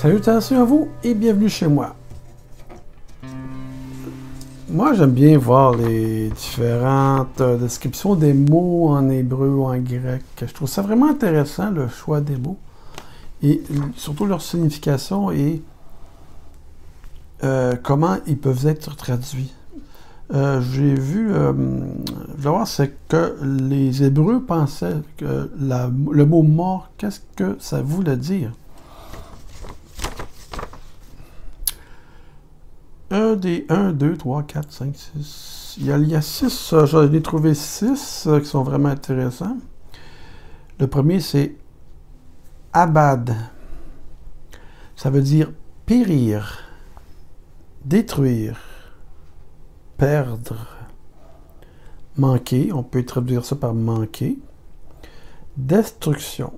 Salutations à vous et bienvenue chez moi. Moi, j'aime bien voir les différentes euh, descriptions des mots en hébreu ou en grec. Je trouve ça vraiment intéressant, le choix des mots. Et surtout leur signification et euh, comment ils peuvent être traduits. Euh, j'ai vu, je voir, c'est que les Hébreux pensaient que le mot mort, qu'est-ce que ça voulait dire? Un des 1, 2, 3, 4, 5, 6. Il y a, il y a 6, euh, j'en ai trouvé 6 euh, qui sont vraiment intéressants. Le premier, c'est abad. Ça veut dire périr, détruire, perdre, manquer. On peut traduire ça par manquer. Destruction,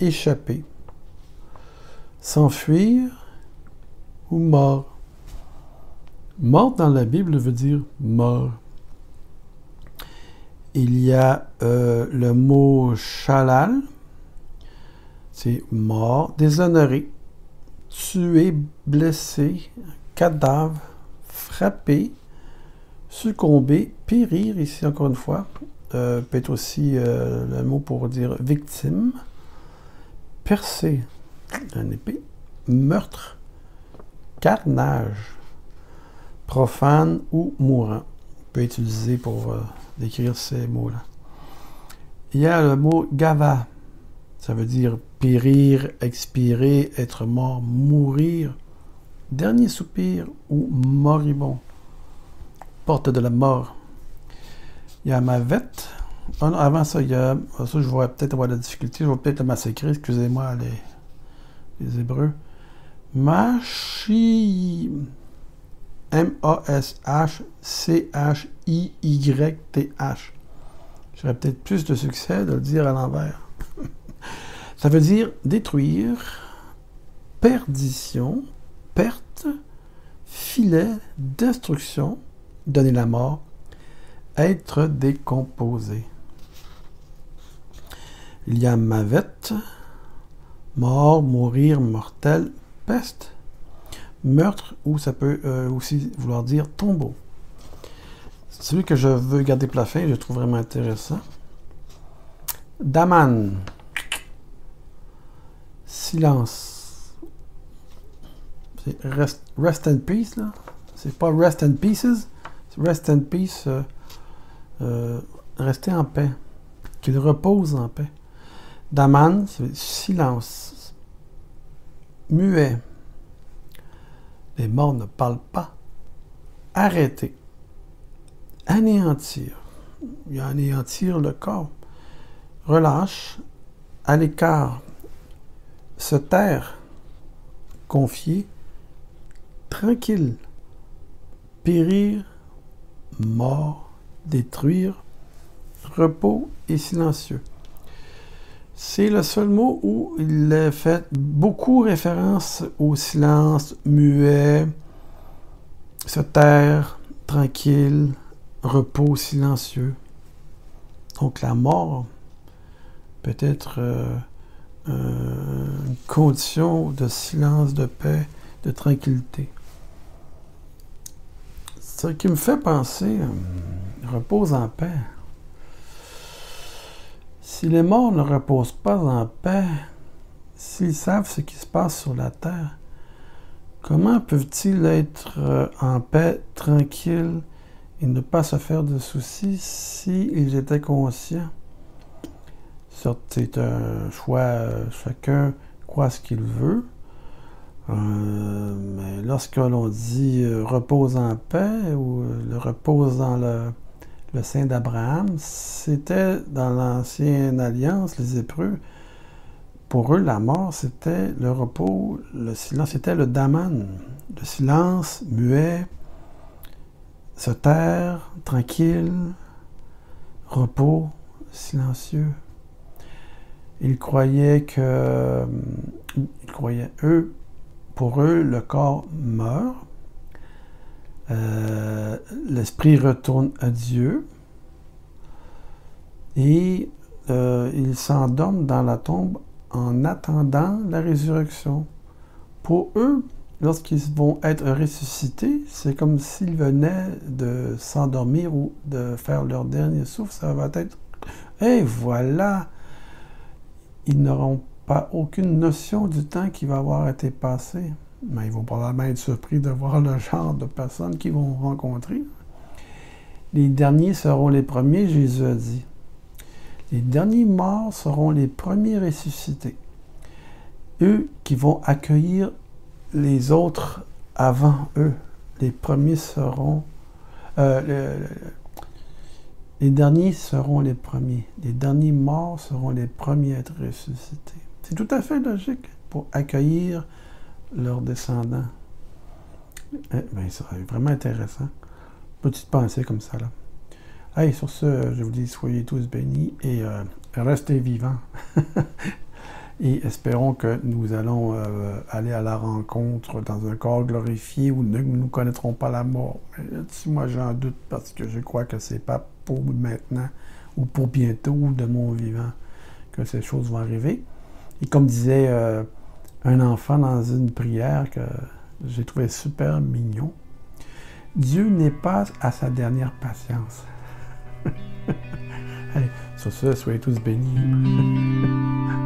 échapper, s'enfuir, mort. Mort dans la Bible veut dire mort. Il y a euh, le mot shalal, c'est mort, déshonoré, tué, blessé, cadavre, frappé, succomber, périr, ici encore une fois, euh, peut être aussi euh, le mot pour dire victime, percé, un épée, meurtre, carnage, profane ou mourant. On peut utiliser pour euh, décrire ces mots-là. Il y a le mot gava. Ça veut dire périr, expirer, être mort, mourir. Dernier soupir ou moribond. Porte de la mort. Il y a mavet. Oh avant ça, il y a. Je vais peut-être avoir la difficulté. Je vais peut-être le massacrer. Excusez-moi, les Hébreux. Mashi. M-A-S-H-C-H-I-Y-T-H. J'aurais peut-être plus de succès de le dire à l'envers. Ça veut dire détruire, perdition, perte, filet, destruction, donner la mort, être décomposé. Il y a mavette, mort, mourir, mortel, meurtre, ou ça peut euh, aussi vouloir dire tombeau. Celui que je veux garder plat fin, je trouve vraiment intéressant. Daman. Silence. C'est rest, rest in peace, là. C'est pas rest in pieces. Rest in peace. Euh, euh, rester en paix. Qu'il repose en paix. Daman, silence muet. Les morts ne parlent pas. Arrêter. Anéantir. Anéantir le corps. Relâche. À l'écart. Se taire. Confier. Tranquille. Périr. Mort. Détruire. Repos et silencieux. C'est le seul mot où il fait beaucoup référence au silence muet, se taire, tranquille, repos silencieux. Donc la mort peut être euh, euh, une condition de silence, de paix, de tranquillité. Ce qui me fait penser, euh, repose en paix. Si les morts ne reposent pas en paix, s'ils savent ce qui se passe sur la terre, comment peuvent-ils être euh, en paix, tranquilles et ne pas se faire de soucis s'ils étaient conscients? C'est un choix, euh, chacun croit ce qu'il veut. Euh, mais lorsque l'on dit repose en paix ou le repose dans le, le sein d'Abraham, c'était dans l'ancienne alliance, les Hébreux, pour eux, la mort, c'était le repos, le silence, c'était le daman, le silence muet, se taire, tranquille, repos, silencieux. Ils croyaient que, ils croyaient, eux, pour eux, le corps meurt, euh, l'esprit retourne à Dieu et euh, il s'endorme dans la tombe en attendant la résurrection. Pour eux, lorsqu'ils vont être ressuscités, c'est comme s'ils venaient de s'endormir ou de faire leur dernier souffle. Ça va être Et voilà Ils n'auront pas aucune notion du temps qui va avoir été passé. Mais ils vont probablement être surpris de voir le genre de personnes qu'ils vont rencontrer. Les derniers seront les premiers, Jésus a dit. Les derniers morts seront les premiers ressuscités. Eux qui vont accueillir les autres avant eux. Les premiers seront... Euh, les derniers seront les premiers. Les derniers morts seront les premiers à être ressuscités. C'est tout à fait logique pour accueillir leurs descendants. Eh bien, ça serait vraiment intéressant. Petite pensée comme ça, là? Hey, sur ce, je vous dis, soyez tous bénis et euh, restez vivants. et espérons que nous allons euh, aller à la rencontre dans un corps glorifié où nous ne connaîtrons pas la mort. si moi j'en doute parce que je crois que c'est pas pour maintenant ou pour bientôt de mon vivant que ces choses vont arriver. Et comme disait euh, un enfant dans une prière que j'ai trouvé super mignon, Dieu n'est pas à sa dernière patience. Allez, sur ce, soyez tous bénis.